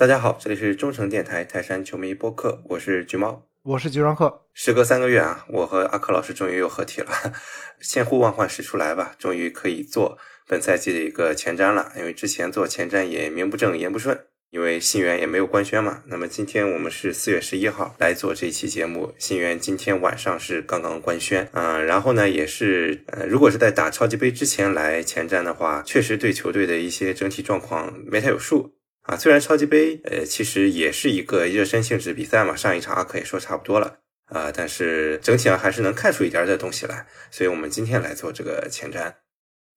大家好，这里是中诚电台泰山球迷播客，我是橘猫，我是橘双客。时隔三个月啊，我和阿克老师终于又合体了，千呼万唤始出来吧，终于可以做本赛季的一个前瞻了。因为之前做前瞻也名不正言不顺，因为信源也没有官宣嘛。那么今天我们是四月十一号来做这期节目，信源今天晚上是刚刚官宣啊、然后呢也是呃，如果是在打超级杯之前来前瞻的话，确实对球队的一些整体状况没太有数。啊，虽然超级杯呃其实也是一个热身性质比赛嘛，上一场阿克也说差不多了啊、但是整体上还是能看出一点儿的东西来，所以我们今天来做这个前瞻。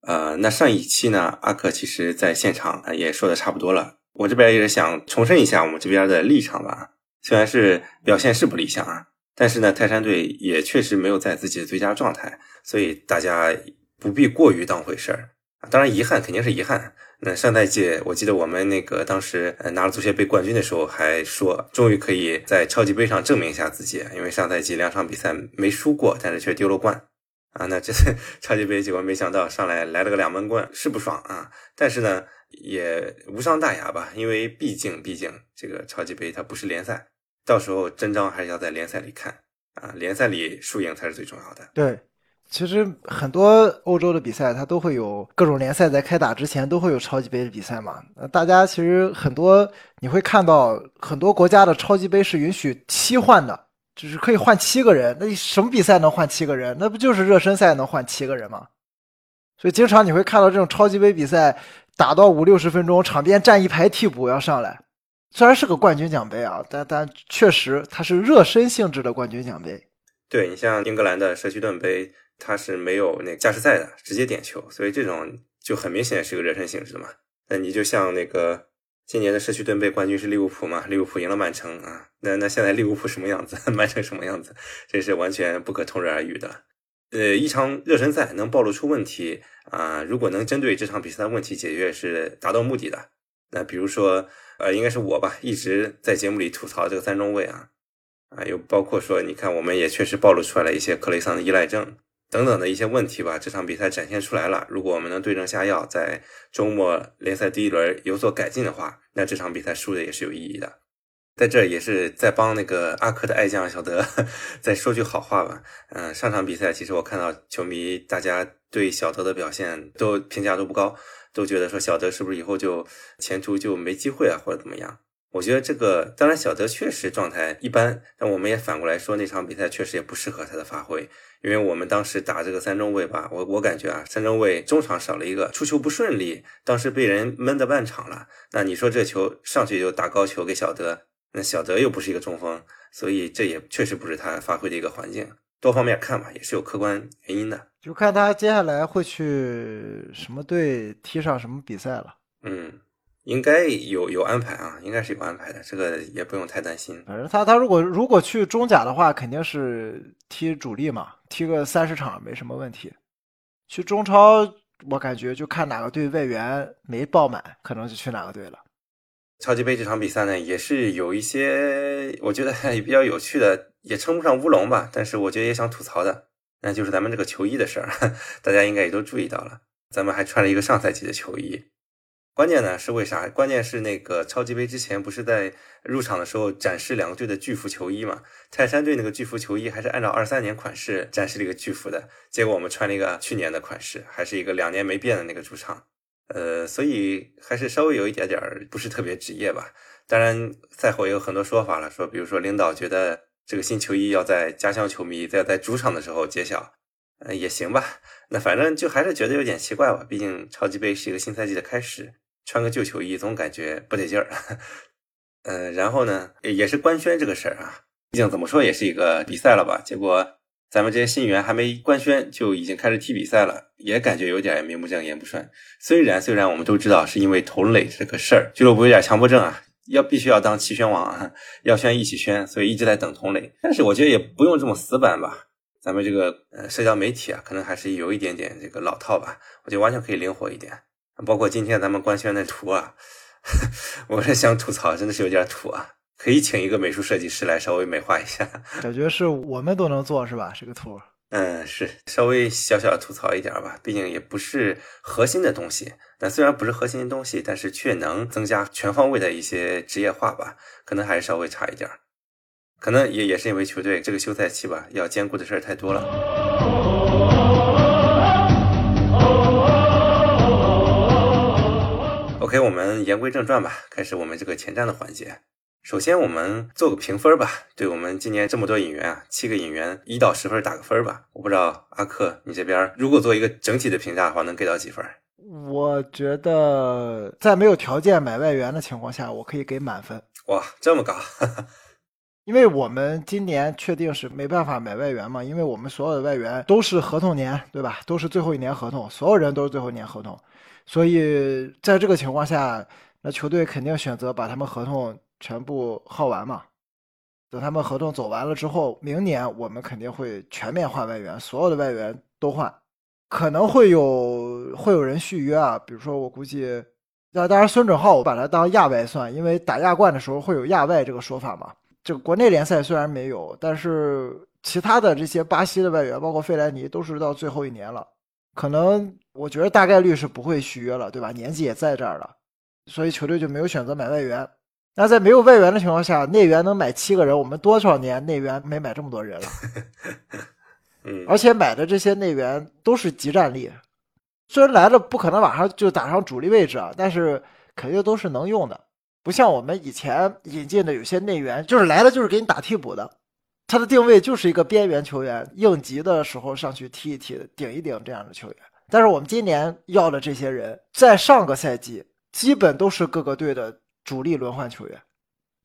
呃，那上一期呢，阿克其实在现场呃也说的差不多了，我这边也是想重申一下我们这边的立场吧。虽然是表现是不理想啊，但是呢，泰山队也确实没有在自己的最佳状态，所以大家不必过于当回事儿。当然，遗憾肯定是遗憾。那上赛季，我记得我们那个当时呃拿了足协杯冠军的时候，还说终于可以在超级杯上证明一下自己，因为上赛季两场比赛没输过，但是却丢了冠啊。那这次 超级杯结果没想到上来来了个两闷棍，是不爽啊。但是呢，也无伤大雅吧，因为毕竟毕竟这个超级杯它不是联赛，到时候真章还是要在联赛里看啊，联赛里输赢才是最重要的。对，其实很多欧洲的比赛，它都会有各种联赛在开打之前都会有超级杯的比赛嘛。那大家其实很多你会看到很多国家的超级杯是允许七换的，就是可以换七个人。那你什么比赛能换七个人？那不就是热身赛能换七个人吗？所以经常你会看到这种超级杯比赛打到五六十分钟，场边站一排替补要上来。虽然是个冠军奖杯啊，但但确实它是热身性质的冠军奖杯。对你像英格兰的社区盾杯，它是没有那个加时赛的，直接点球，所以这种就很明显是个热身性质的嘛。那你就像那个今年的社区盾杯冠军是利物浦嘛，利物浦赢了曼城啊，那那现在利物浦什么样子，曼城什么样子，这是完全不可同日而语的。呃，一场热身赛能暴露出问题啊、如果能针对这场比赛的问题解决，是达到目的的。那比如说，呃，应该是我吧，一直在节目里吐槽这个三中卫啊，啊，又包括说，你看我们也确实暴露出来了一些克雷桑的依赖症等等的一些问题吧。这场比赛展现出来了，如果我们能对症下药，在周末联赛第一轮有所改进的话，那这场比赛输的也是有意义的。在这也是在帮那个阿克的爱将小德 再说句好话吧。嗯、上场比赛其实我看到球迷大家对小德的表现都评价都不高，都觉得说小德是不是以后就前途就没机会啊，或者怎么样？我觉得这个当然小德确实状态一般，但我们也反过来说那场比赛确实也不适合他的发挥，因为我们当时打这个三中卫吧，我我感觉啊，三中卫中场少了一个，出球不顺利，当时被人闷的半场了。那你说这球上去就打高球给小德，那小德又不是一个中锋，所以这也确实不是他发挥的一个环境。多方面看吧，也是有客观原因的。就看他接下来会去什么队踢上什么比赛了。嗯，应该有有安排啊，应该是有安排的，这个也不用太担心。反正他他如果如果去中甲的话，肯定是踢主力嘛，踢个三十场没什么问题。去中超，我感觉就看哪个队外援没爆满，可能就去哪个队了。超级杯这场比赛呢，也是有一些我觉得也比较有趣的，也称不上乌龙吧，但是我觉得也想吐槽的，那就是咱们这个球衣的事儿，大家应该也都注意到了，咱们还穿了一个上赛季的球衣。关键呢是为啥？关键是那个超级杯之前不是在入场的时候展示两个队的巨幅球衣嘛？泰山队那个巨幅球衣还是按照二三年款式展示了一个巨幅的，结果我们穿了一个去年的款式，还是一个两年没变的那个主场。呃，所以还是稍微有一点点儿不是特别职业吧。当然，赛后也有很多说法了，说比如说领导觉得这个新球衣要在家乡球迷在在主场的时候揭晓，呃，也行吧。那反正就还是觉得有点奇怪吧，毕竟超级杯是一个新赛季的开始，穿个旧球衣总感觉不得劲儿。呃，然后呢，也是官宣这个事儿啊，毕竟怎么说也是一个比赛了吧，结果。咱们这些新员还没官宣就已经开始踢比赛了，也感觉有点名不正言不顺。虽然虽然我们都知道是因为同垒这个事儿，俱乐部有点强迫症啊，要必须要当齐宣王啊，要宣一起宣，所以一直在等同垒。但是我觉得也不用这么死板吧，咱们这个呃社交媒体啊，可能还是有一点点这个老套吧，我觉得完全可以灵活一点。包括今天咱们官宣的图啊，我是想吐槽，真的是有点土啊。可以请一个美术设计师来稍微美化一下，感觉是我们都能做是吧？这个图，嗯，是稍微小小吐槽一点吧，毕竟也不是核心的东西。但虽然不是核心的东西，但是却能增加全方位的一些职业化吧，可能还是稍微差一点。可能也也是因为球队这个休赛期吧，要兼顾的事儿太多了。OK，我们言归正传吧，开始我们这个前瞻的环节。首先，我们做个评分吧。对我们今年这么多引援啊，七个引援，一到十分打个分吧。我不知道阿克，你这边如果做一个整体的评价的话，能给到几分？我觉得在没有条件买外援的情况下，我可以给满分。哇，这么高！因为我们今年确定是没办法买外援嘛，因为我们所有的外援都是合同年，对吧？都是最后一年合同，所有人都是最后一年合同，所以在这个情况下，那球队肯定选择把他们合同。全部耗完嘛？等他们合同走完了之后，明年我们肯定会全面换外援，所有的外援都换，可能会有会有人续约啊。比如说，我估计，那当然孙准浩我把他当亚外算，因为打亚冠的时候会有亚外这个说法嘛。这个国内联赛虽然没有，但是其他的这些巴西的外援，包括费莱尼，都是到最后一年了，可能我觉得大概率是不会续约了，对吧？年纪也在这儿了，所以球队就没有选择买外援。那在没有外援的情况下，内援能买七个人，我们多少年内援没买这么多人了？嗯，而且买的这些内援都是集战力，虽然来了不可能马上就打上主力位置啊，但是肯定都是能用的，不像我们以前引进的有些内援，就是来了就是给你打替补的，他的定位就是一个边缘球员，应急的时候上去踢一踢、顶一顶这样的球员。但是我们今年要的这些人，在上个赛季基本都是各个队的。主力轮换球员，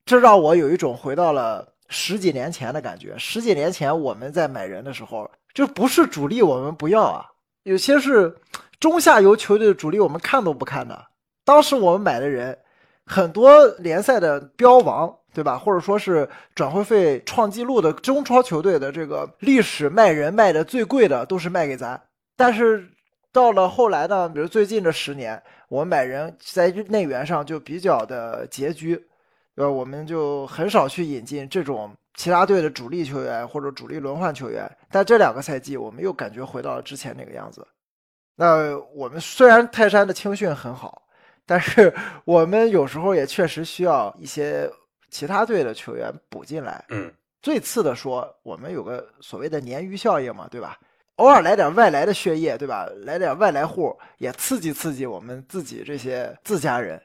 这让我有一种回到了十几年前的感觉。十几年前我们在买人的时候，就不是主力我们不要啊，有些是中下游球队的主力，我们看都不看的。当时我们买的人，很多联赛的标王，对吧？或者说是转会费创纪录的中超球队的这个历史卖人卖的最贵的，都是卖给咱。但是到了后来呢，比如最近这十年。我们买人在内援上就比较的拮据，呃，我们就很少去引进这种其他队的主力球员或者主力轮换球员。但这两个赛季，我们又感觉回到了之前那个样子。那我们虽然泰山的青训很好，但是我们有时候也确实需要一些其他队的球员补进来。嗯，最次的说，我们有个所谓的鲶鱼效应嘛，对吧？偶尔来点外来的血液，对吧？来点外来户也刺激刺激我们自己这些自家人，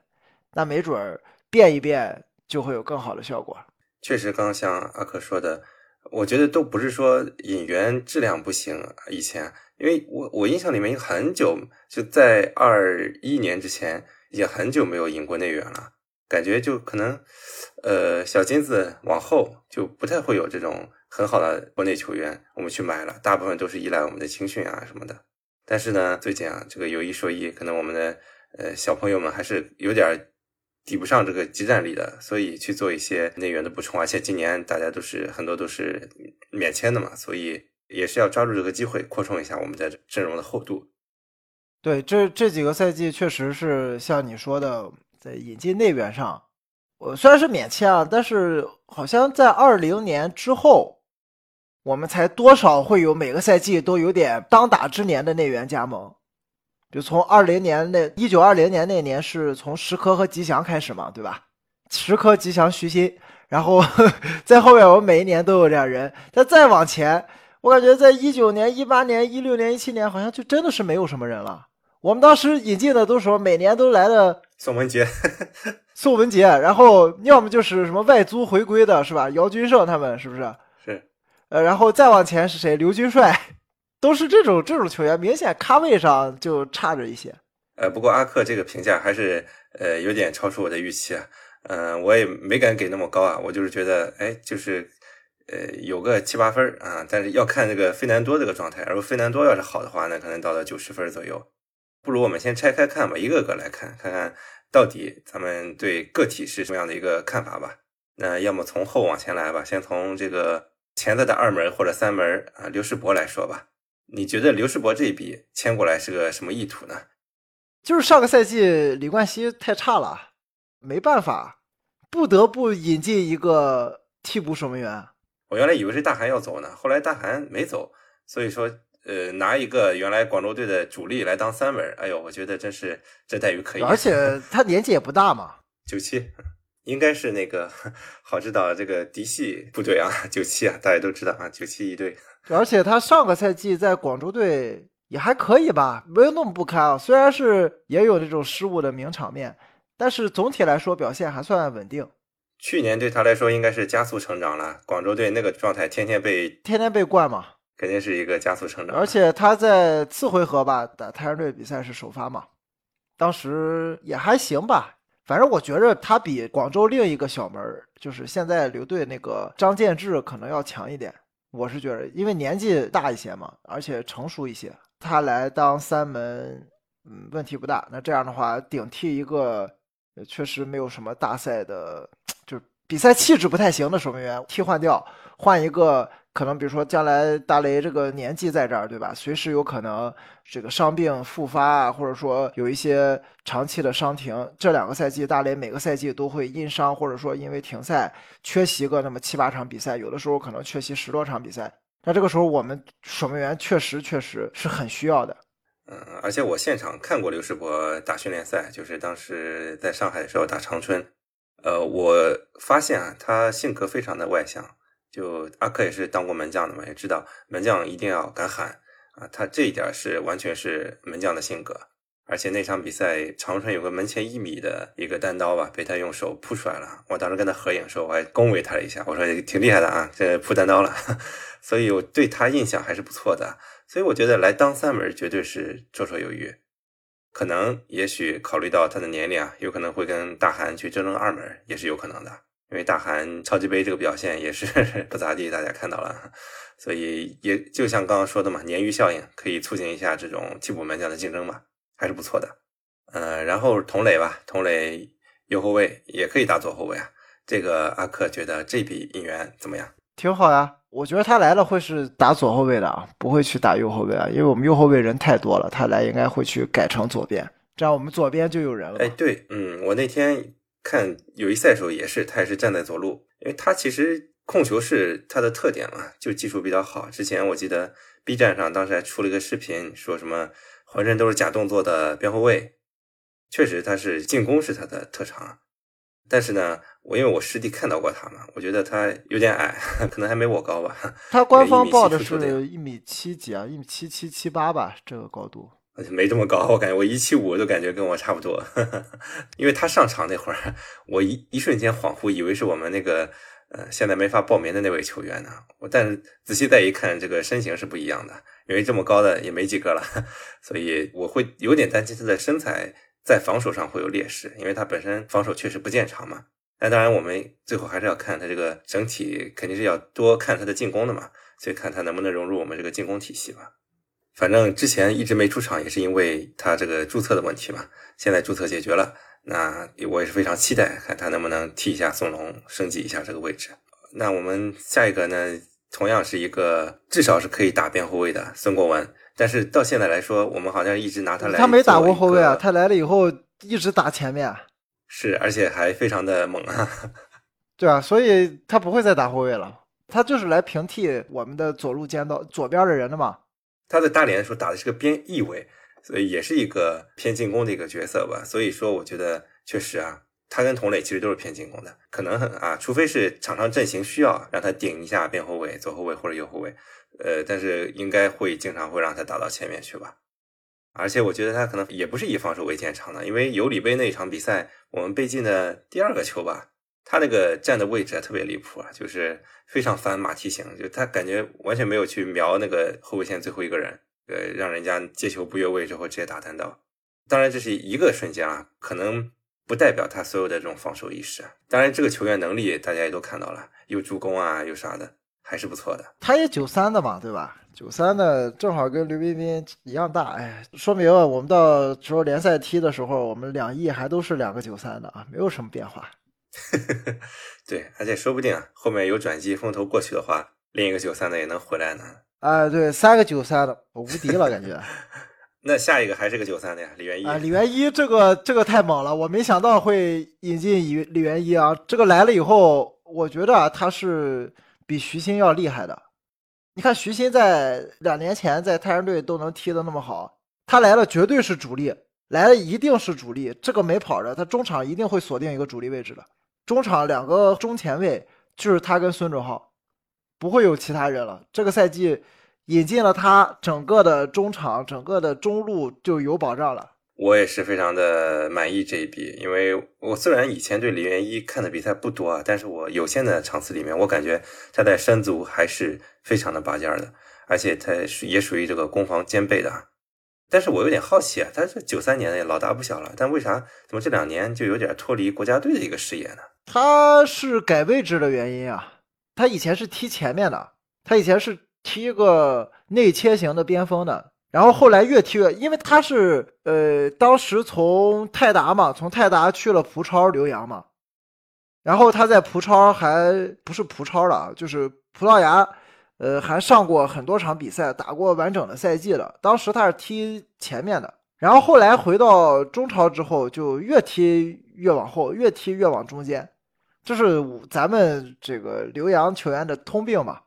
那没准儿变一变就会有更好的效果。确实，刚刚像阿克说的，我觉得都不是说引援质量不行。以前，因为我我印象里面很久就在二一年之前，已经很久没有引过内援了，感觉就可能呃小金子往后就不太会有这种。很好的国内球员，我们去买了，大部分都是依赖我们的青训啊什么的。但是呢，最近啊，这个有一说一，可能我们的呃小朋友们还是有点抵不上这个集战力的，所以去做一些内援的补充。而且今年大家都是很多都是免签的嘛，所以也是要抓住这个机会扩充一下我们的阵容的厚度。对，这这几个赛季确实是像你说的，在引进内援上，我虽然是免签啊，但是好像在二零年之后。我们才多少会有每个赛季都有点当打之年的内援加盟，就从二零年那一九二零年那年是从石科和吉祥开始嘛，对吧？石科、吉祥、徐新，然后 在后面我们每一年都有这样人。但再往前，我感觉在一九年、一八年、一六年、一七年，好像就真的是没有什么人了。我们当时引进的都是每年都来的宋文杰，宋文杰，然后要么就是什么外租回归的，是吧？姚军胜他们是不是？是呃，然后再往前是谁？刘军帅，都是这种这种球员，明显咖位上就差着一些。呃，不过阿克这个评价还是呃有点超出我的预期啊。嗯，我也没敢给那么高啊，我就是觉得，哎，就是呃有个七八分啊，但是要看这个费南多这个状态。如果费南多要是好的话，那可能到了九十分左右。不如我们先拆开看吧，一个个来看，看看到底咱们对个体是什么样的一个看法吧。那要么从后往前来吧，先从这个。潜在的二门或者三门啊，刘世博来说吧，你觉得刘世博这一笔签过来是个什么意图呢？就是上个赛季李冠希太差了，没办法，不得不引进一个替补守门员。我原来以为是大韩要走呢，后来大韩没走，所以说，呃，拿一个原来广州队的主力来当三门，哎呦，我觉得真是这待遇可以。而且他年纪也不大嘛，九七，应该是那个好知道这个嫡系部队啊，九七啊，大家都知道啊，九七一队。而且他上个赛季在广州队也还可以吧，没有那么不堪啊。虽然是也有这种失误的名场面，但是总体来说表现还算稳定。去年对他来说应该是加速成长了，广州队那个状态，天天被天天被灌嘛，肯定是一个加速成长。而且他在次回合吧打泰山队比赛是首发嘛，当时也还行吧。反正我觉着他比广州另一个小门，就是现在留队那个张建志可能要强一点。我是觉得，因为年纪大一些嘛，而且成熟一些，他来当三门，嗯，问题不大。那这样的话，顶替一个确实没有什么大赛的，就是比赛气质不太行的守门员，替换掉，换一个。可能比如说将来大雷这个年纪在这儿，对吧？随时有可能这个伤病复发啊，或者说有一些长期的伤停。这两个赛季大雷每个赛季都会因伤或者说因为停赛缺席个那么七八场比赛，有的时候可能缺席十多场比赛。那这个时候我们守门员确实确实是很需要的。嗯，而且我现场看过刘世博打训练赛，就是当时在上海的时候打长春。呃，我发现啊，他性格非常的外向。就阿克也是当过门将的嘛，也知道门将一定要敢喊啊，他这一点是完全是门将的性格。而且那场比赛，长春有个门前一米的一个单刀吧，被他用手扑出来了。我当时跟他合影时候，我还恭维他了一下，我说挺厉害的啊，这扑单刀了。所以我对他印象还是不错的。所以我觉得来当三门绝对是绰绰有余。可能也许考虑到他的年龄啊，有可能会跟大韩去争争二门，也是有可能的。因为大韩超级杯这个表现也是 不咋地，大家看到了，所以也就像刚刚说的嘛，鲶鱼效应可以促进一下这种替补门将的竞争嘛，还是不错的。嗯，然后童磊吧，童磊右后卫也可以打左后卫啊。这个阿克觉得这笔引援怎么样？挺好呀，我觉得他来了会是打左后卫的啊，不会去打右后卫啊，因为我们右后卫人太多了，他来应该会去改成左边，这样我们左边就有人了。哎，对，嗯，我那天。看友谊赛的时候也是，他也是站在左路，因为他其实控球是他的特点嘛，就技术比较好。之前我记得 B 站上当时还出了一个视频，说什么浑身都是假动作的边后卫，确实他是进攻是他的特长。但是呢，我因为我实地看到过他嘛，我觉得他有点矮，可能还没我高吧。他官方报的是一米七几啊，一米七七七八吧，这个高度。没这么高，我感觉我一七五都感觉跟我差不多，因为他上场那会儿，我一一瞬间恍惚，以为是我们那个呃现在没法报名的那位球员呢。我但仔细再一看，这个身形是不一样的，因为这么高的也没几个了，所以我会有点担心他的身材在防守上会有劣势，因为他本身防守确实不见长嘛。那当然，我们最后还是要看他这个整体，肯定是要多看他的进攻的嘛，所以看他能不能融入我们这个进攻体系吧。反正之前一直没出场，也是因为他这个注册的问题嘛。现在注册解决了，那我也是非常期待看他能不能替一下宋龙，升级一下这个位置。那我们下一个呢，同样是一个至少是可以打边后卫的孙国文，但是到现在来说，我们好像一直拿他来。他没打过后卫啊，他来了以后一直打前面。是，而且还非常的猛啊。对啊，所以他不会再打后卫了，他就是来平替我们的左路尖刀左边的人的嘛。他在大连的时候打的是个边翼位，所以也是一个偏进攻的一个角色吧。所以说，我觉得确实啊，他跟童磊其实都是偏进攻的，可能很啊，除非是场上阵型需要让他顶一下边后卫、左后卫或者右后卫，呃，但是应该会经常会让他打到前面去吧。而且我觉得他可能也不是以防守为建长的，因为尤里杯那一场比赛，我们被进的第二个球吧。他那个站的位置特别离谱啊，就是非常反马蹄形，就他感觉完全没有去瞄那个后卫线最后一个人，呃，让人家接球不越位之后直接打单刀。当然这是一个瞬间啊，可能不代表他所有的这种防守意识。当然这个球员能力大家也都看到了，又助攻啊，又啥的，还是不错的。他也九三的嘛，对吧？九三的正好跟刘彬彬一样大，哎，说明我们到时候联赛踢的时候，我们两翼还都是两个九三的啊，没有什么变化。对，而且说不定啊，后面有转机，风头过去的话，另一个九三的也能回来呢。哎，对，三个九三的，我无敌了，感觉。那下一个还是个九三的呀，李元一啊，李元一这个这个太猛了，我没想到会引进李李元一啊，这个来了以后，我觉得他是比徐新要厉害的。你看徐新在两年前在泰山队都能踢得那么好，他来了绝对是主力，来了一定是主力，这个没跑的，他中场一定会锁定一个主力位置的。中场两个中前卫就是他跟孙准浩，不会有其他人了。这个赛季引进了他，整个的中场、整个的中路就有保障了。我也是非常的满意这一笔，因为我虽然以前对李元一看的比赛不多啊，但是我有限的场次里面，我感觉他在山足还是非常的拔尖的，而且他也属于这个攻防兼备的。但是我有点好奇啊，他是九三年的老大不小了，但为啥怎么这两年就有点脱离国家队的一个视野呢？他是改位置的原因啊，他以前是踢前面的，他以前是踢一个内切型的边锋的。然后后来越踢越，因为他是呃，当时从泰达嘛，从泰达去了葡超留洋嘛，然后他在葡超还不是葡超了，就是葡萄牙，呃，还上过很多场比赛，打过完整的赛季了。当时他是踢前面的，然后后来回到中超之后，就越踢越往后，越踢越往中间。这是咱们这个留洋球员的通病嘛？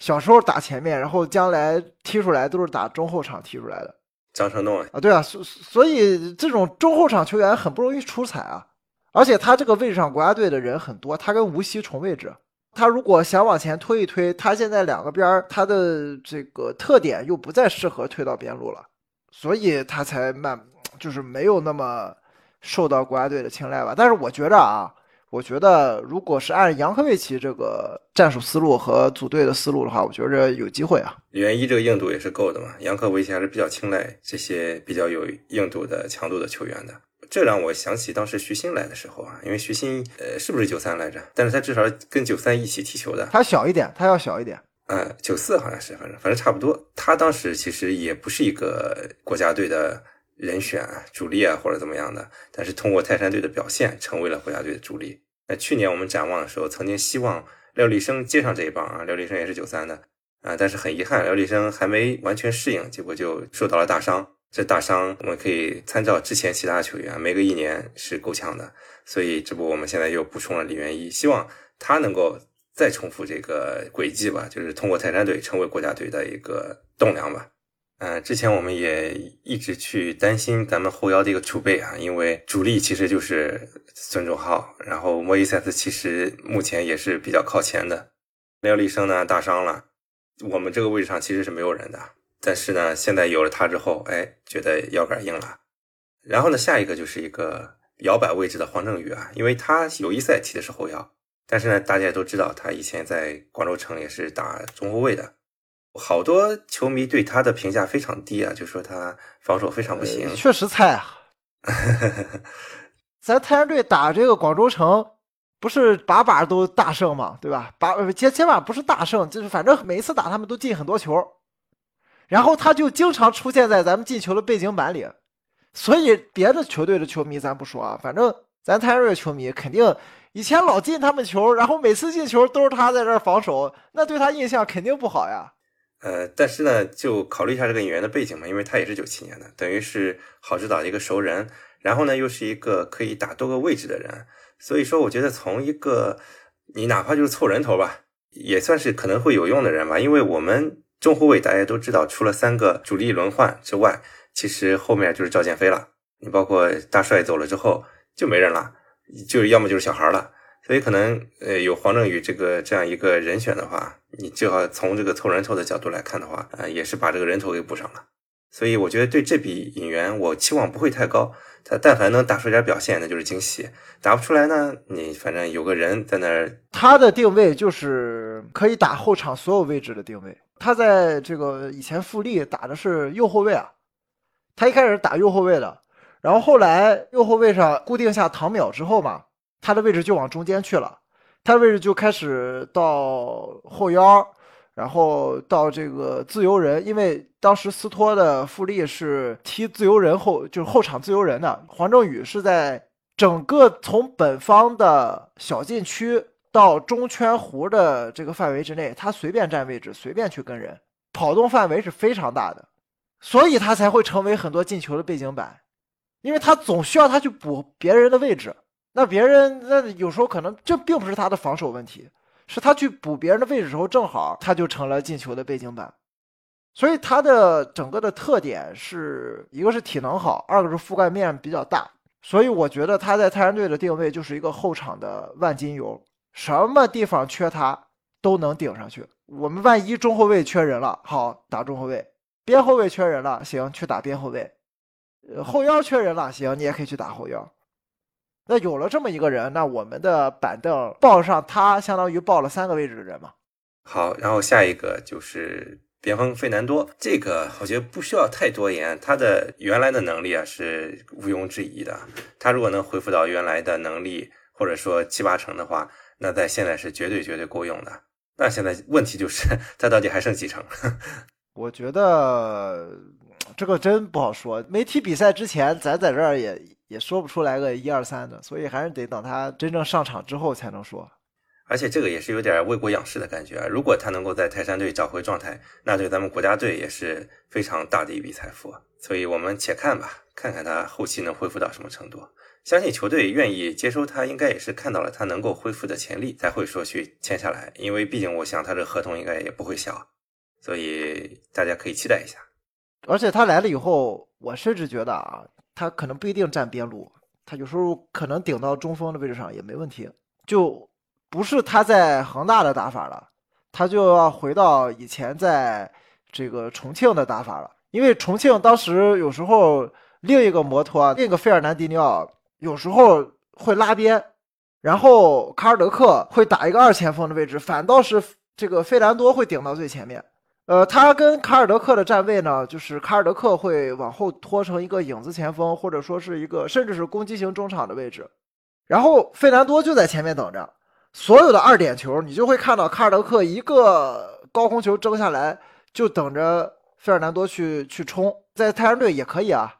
小时候打前面，然后将来踢出来都是打中后场踢出来的。张成栋啊，对啊，所所以这种中后场球员很不容易出彩啊。而且他这个位置上国家队的人很多，他跟吴曦重位置，他如果想往前推一推，他现在两个边儿他的这个特点又不再适合推到边路了，所以他才慢，就是没有那么受到国家队的青睐吧。但是我觉着啊。我觉得，如果是按杨科维奇这个战术思路和组队的思路的话，我觉着有机会啊。李元一这个硬度也是够的嘛，杨科维奇还是比较青睐这些比较有硬度的强度的球员的。这让我想起当时徐新来的时候啊，因为徐新呃是不是九三来着？但是他至少跟九三一起踢球的。他小一点，他要小一点。嗯，九四好像是，反正反正差不多。他当时其实也不是一个国家队的。人选啊主力啊，或者怎么样的，但是通过泰山队的表现，成为了国家队的主力。那去年我们展望的时候，曾经希望廖立生接上这一棒啊，廖立生也是九三的啊，但是很遗憾，廖立生还没完全适应，结果就受到了大伤。这大伤我们可以参照之前其他球员，每个一年是够呛的，所以这不我们现在又补充了李元一，希望他能够再重复这个轨迹吧，就是通过泰山队成为国家队的一个栋梁吧。嗯，之前我们也一直去担心咱们后腰的一个储备啊，因为主力其实就是孙仲浩，然后莫伊塞斯其实目前也是比较靠前的，廖立生呢大伤了，我们这个位置上其实是没有人的，但是呢，现在有了他之后，哎，觉得腰杆硬了。然后呢，下一个就是一个摇摆位置的黄正宇啊，因为他友谊赛踢的是后腰，但是呢，大家也都知道他以前在广州城也是打中后卫的。好多球迷对他的评价非常低啊，就说他防守非常不行。确实菜啊！咱太阳队打这个广州城，不是把把都大胜嘛，对吧？把起起码不是大胜，就是反正每一次打他们都进很多球，然后他就经常出现在咱们进球的背景板里。所以别的球队的球迷咱不说啊，反正咱太阳队的球迷肯定以前老进他们球，然后每次进球都是他在这儿防守，那对他印象肯定不好呀。呃，但是呢，就考虑一下这个演员的背景嘛，因为他也是九七年的，等于是郝指导的一个熟人，然后呢，又是一个可以打多个位置的人，所以说，我觉得从一个你哪怕就是凑人头吧，也算是可能会有用的人吧，因为我们中后卫大家都知道，除了三个主力轮换之外，其实后面就是赵建飞了，你包括大帅走了之后就没人了，就要么就是小孩了。所以可能呃有黄正宇这个这样一个人选的话，你就要从这个凑人头的角度来看的话，啊也是把这个人头给补上了。所以我觉得对这笔引援我期望不会太高，他但凡能打出点表现，那就是惊喜；打不出来呢，你反正有个人在那儿。他的定位就是可以打后场所有位置的定位。他在这个以前富力打的是右后卫啊，他一开始打右后卫的，然后后来右后卫上固定下唐淼之后嘛。他的位置就往中间去了，他的位置就开始到后腰，然后到这个自由人，因为当时斯托的富力是踢自由人后，就是后场自由人的。黄正宇是在整个从本方的小禁区到中圈弧的这个范围之内，他随便占位置，随便去跟人，跑动范围是非常大的，所以他才会成为很多进球的背景板，因为他总需要他去补别人的位置。那别人那有时候可能这并不是他的防守问题，是他去补别人的位置时候，正好他就成了进球的背景板。所以他的整个的特点是一个是体能好，二个是覆盖面比较大。所以我觉得他在泰山队的定位就是一个后场的万金油，什么地方缺他都能顶上去。我们万一中后卫缺人了，好打中后卫；边后卫缺人了，行去打边后卫；呃后腰缺人了，行你也可以去打后腰。那有了这么一个人，那我们的板凳报上他，相当于报了三个位置的人嘛。好，然后下一个就是边锋费南多，这个我觉得不需要太多言，他的原来的能力啊是毋庸置疑的。他如果能恢复到原来的能力，或者说七八成的话，那在现在是绝对绝对够用的。那现在问题就是他到底还剩几成？我觉得这个真不好说。没踢比赛之前，咱在这儿也也说不出来个一二三的，所以还是得等他真正上场之后才能说。而且这个也是有点为国仰视的感觉啊！如果他能够在泰山队找回状态，那对咱们国家队也是非常大的一笔财富。所以我们且看吧，看看他后期能恢复到什么程度。相信球队愿意接收他，应该也是看到了他能够恢复的潜力，才会说去签下来。因为毕竟我想他这合同应该也不会小，所以大家可以期待一下。而且他来了以后，我甚至觉得啊，他可能不一定站边路，他有时候可能顶到中锋的位置上也没问题。就不是他在恒大的打法了，他就要回到以前在这个重庆的打法了。因为重庆当时有时候另一个摩托，另一个费尔南迪尼奥有时候会拉边，然后卡尔德克会打一个二前锋的位置，反倒是这个费兰多会顶到最前面。呃，他跟卡尔德克的站位呢，就是卡尔德克会往后拖成一个影子前锋，或者说是一个甚至是攻击型中场的位置，然后费南多就在前面等着。所有的二点球，你就会看到卡尔德克一个高空球争下来，就等着费尔南多去去冲。在太阳队也可以啊，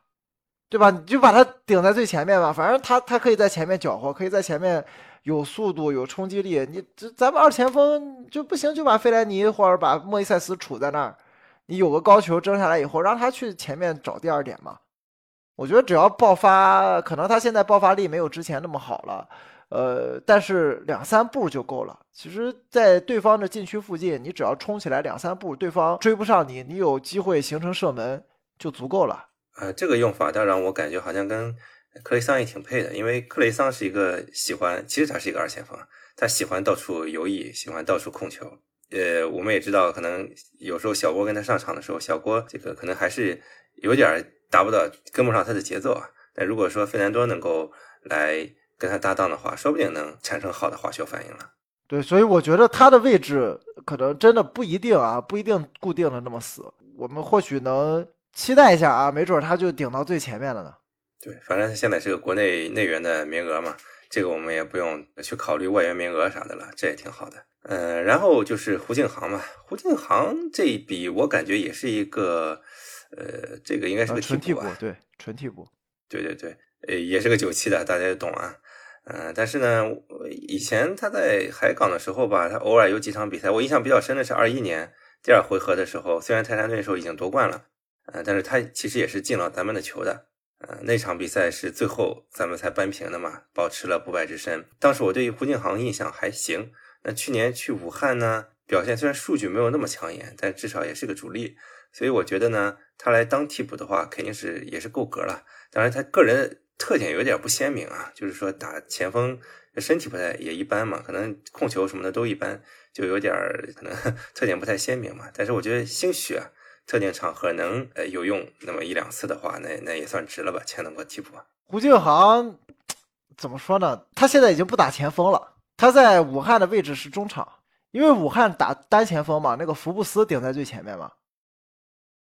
对吧？你就把他顶在最前面吧，反正他他可以在前面搅和，可以在前面有速度、有冲击力。你这咱们二前锋就不行，就把费莱尼或者把莫伊塞斯杵在那儿，你有个高球争下来以后，让他去前面找第二点嘛。我觉得只要爆发，可能他现在爆发力没有之前那么好了。呃，但是两三步就够了。其实，在对方的禁区附近，你只要冲起来两三步，对方追不上你，你有机会形成射门就足够了。呃，这个用法倒让我感觉好像跟克雷桑也挺配的，因为克雷桑是一个喜欢，其实他是一个二前锋，他喜欢到处游弋，喜欢到处控球。呃，我们也知道，可能有时候小郭跟他上场的时候，小郭这个可能还是有点达不到，跟不上他的节奏啊。但如果说费南多能够来。跟他搭档的话，说不定能产生好的化学反应了。对，所以我觉得他的位置可能真的不一定啊，不一定固定的那么死。我们或许能期待一下啊，没准他就顶到最前面了呢。对，反正现在是个国内内援的名额嘛，这个我们也不用去考虑外援名额啥的了，这也挺好的。嗯，然后就是胡敬航嘛，胡敬航这一笔我感觉也是一个，呃，这个应该是个纯替补，对，纯替补，对对对，呃，也是个九七的，大家也懂啊。嗯，但是呢，以前他在海港的时候吧，他偶尔有几场比赛，我印象比较深的是二一年第二回合的时候，虽然泰山队时候已经夺冠了，呃，但是他其实也是进了咱们的球的，呃，那场比赛是最后咱们才扳平的嘛，保持了不败之身。当时我对胡敬航印象还行，那去年去武汉呢，表现虽然数据没有那么抢眼，但至少也是个主力，所以我觉得呢，他来当替补的话，肯定是也是够格了。当然他个人。特点有点不鲜明啊，就是说打前锋身体不太也一般嘛，可能控球什么的都一般，就有点可能 特点不太鲜明嘛。但是我觉得兴许啊，特定场合能呃有用那么一两次的话，那那也算值了吧，签了个替补。胡敬航怎么说呢？他现在已经不打前锋了，他在武汉的位置是中场，因为武汉打单前锋嘛，那个福布斯顶在最前面嘛。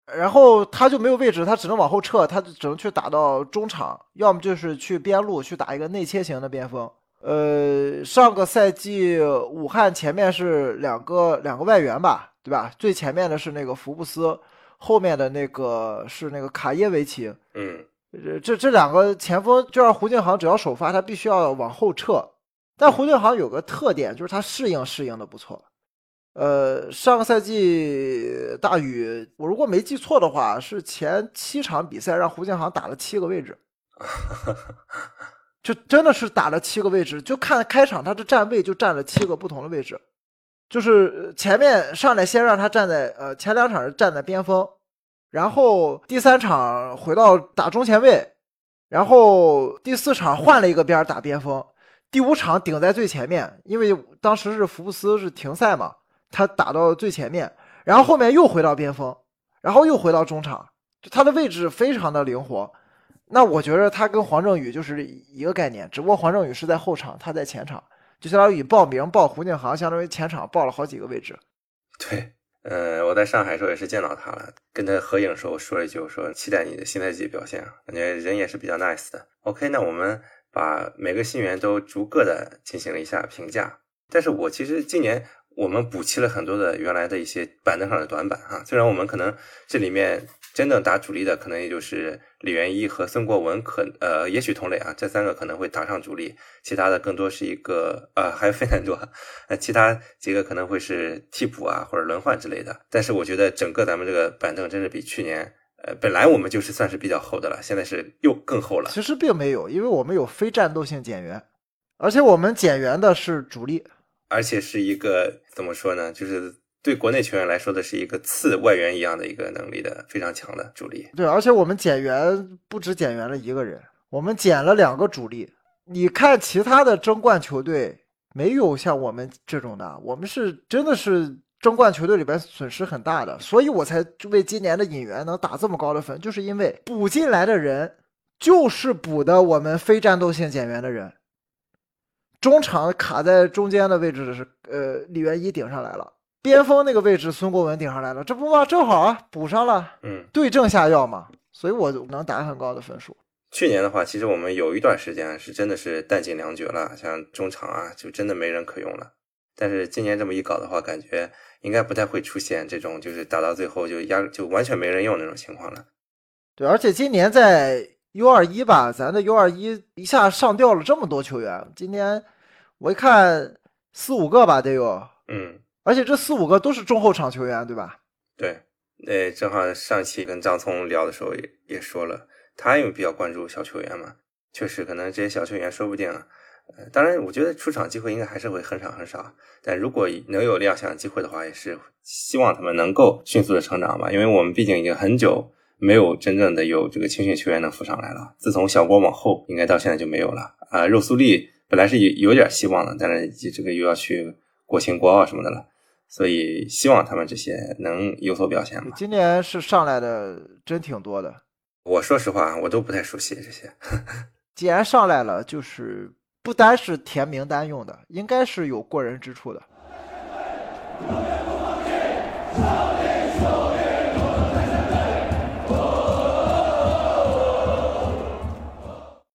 然后他就没有位置，他只能往后撤，他只能去打到中场，要么就是去边路去打一个内切型的边锋。呃，上个赛季武汉前面是两个两个外援吧，对吧？最前面的是那个福布斯，后面的那个是那个卡耶维奇。嗯，这这两个前锋就让胡敬航只要首发，他必须要往后撤。但胡敬航有个特点，就是他适应适应的不错。呃，上个赛季大宇，我如果没记错的话，是前七场比赛让胡建航打了七个位置，就真的是打了七个位置，就看开场他的站位就占了七个不同的位置。就是前面上来先让他站在呃前两场是站在边锋，然后第三场回到打中前卫，然后第四场换了一个边打边锋，第五场顶在最前面，因为当时是福布斯是停赛嘛，他打到最前面，然后后面又回到边锋，然后又回到中场，就他的位置非常的灵活。那我觉得他跟黄正宇就是一个概念，只不过黄正宇是在后场，他在前场，就相当于报名报胡景航，相当于前场报了好几个位置。对，呃，我在上海时候也是见到他了，跟他合影的时候说了一句，我说期待你的新赛季表现啊，感觉人也是比较 nice 的。OK，那我们把每个新员都逐个的进行了一下评价，但是我其实今年我们补齐了很多的原来的一些板凳上的短板啊，虽然我们可能这里面。真正打主力的可能也就是李元一和孙国文，可呃也许同类啊，这三个可能会打上主力，其他的更多是一个呃还有费南多，呃其他几个可能会是替补啊或者轮换之类的。但是我觉得整个咱们这个板凳真是比去年，呃本来我们就是算是比较厚的了，现在是又更厚了。其实并没有，因为我们有非战斗性减员，而且我们减员的是主力，而且是一个怎么说呢，就是。对国内球员来说的是一个次外援一样的一个能力的非常强的主力。对，而且我们减员不止减员了一个人，我们减了两个主力。你看其他的争冠球队没有像我们这种的，我们是真的是争冠球队里边损失很大的，所以我才为今年的引援能打这么高的分，就是因为补进来的人就是补的我们非战斗性减员的人。中场卡在中间的位置的是呃李元一顶上来了。边锋那个位置，孙国文顶上来了，这不嘛正好啊，补上了，嗯，对症下药嘛，所以我能打很高的分数。去年的话，其实我们有一段时间是真的是弹尽粮绝了，像中场啊，就真的没人可用了。但是今年这么一搞的话，感觉应该不太会出现这种就是打到最后就压就完全没人用那种情况了。对，而且今年在 U 二一吧，咱的 U 二一一下上吊了这么多球员，今年我一看四五个吧，得有，嗯。而且这四五个都是中后场球员，对吧？对，那正好上期跟张聪聊的时候也也说了，他因为比较关注小球员嘛，确实可能这些小球员说不定，呃，当然我觉得出场机会应该还是会很少很少，但如果能有亮相机会的话，也是希望他们能够迅速的成长吧，因为我们毕竟已经很久没有真正的有这个青训球员能浮上来了，自从小国往后，应该到现在就没有了啊。肉苏力本来是有有点希望的，但是这个又要去国青国奥什么的了。所以希望他们这些能有所表现吧。今年是上来的真挺多的。我说实话，我都不太熟悉这些。既然上来了，就是不单是填名单用的，应该是有过人之处的。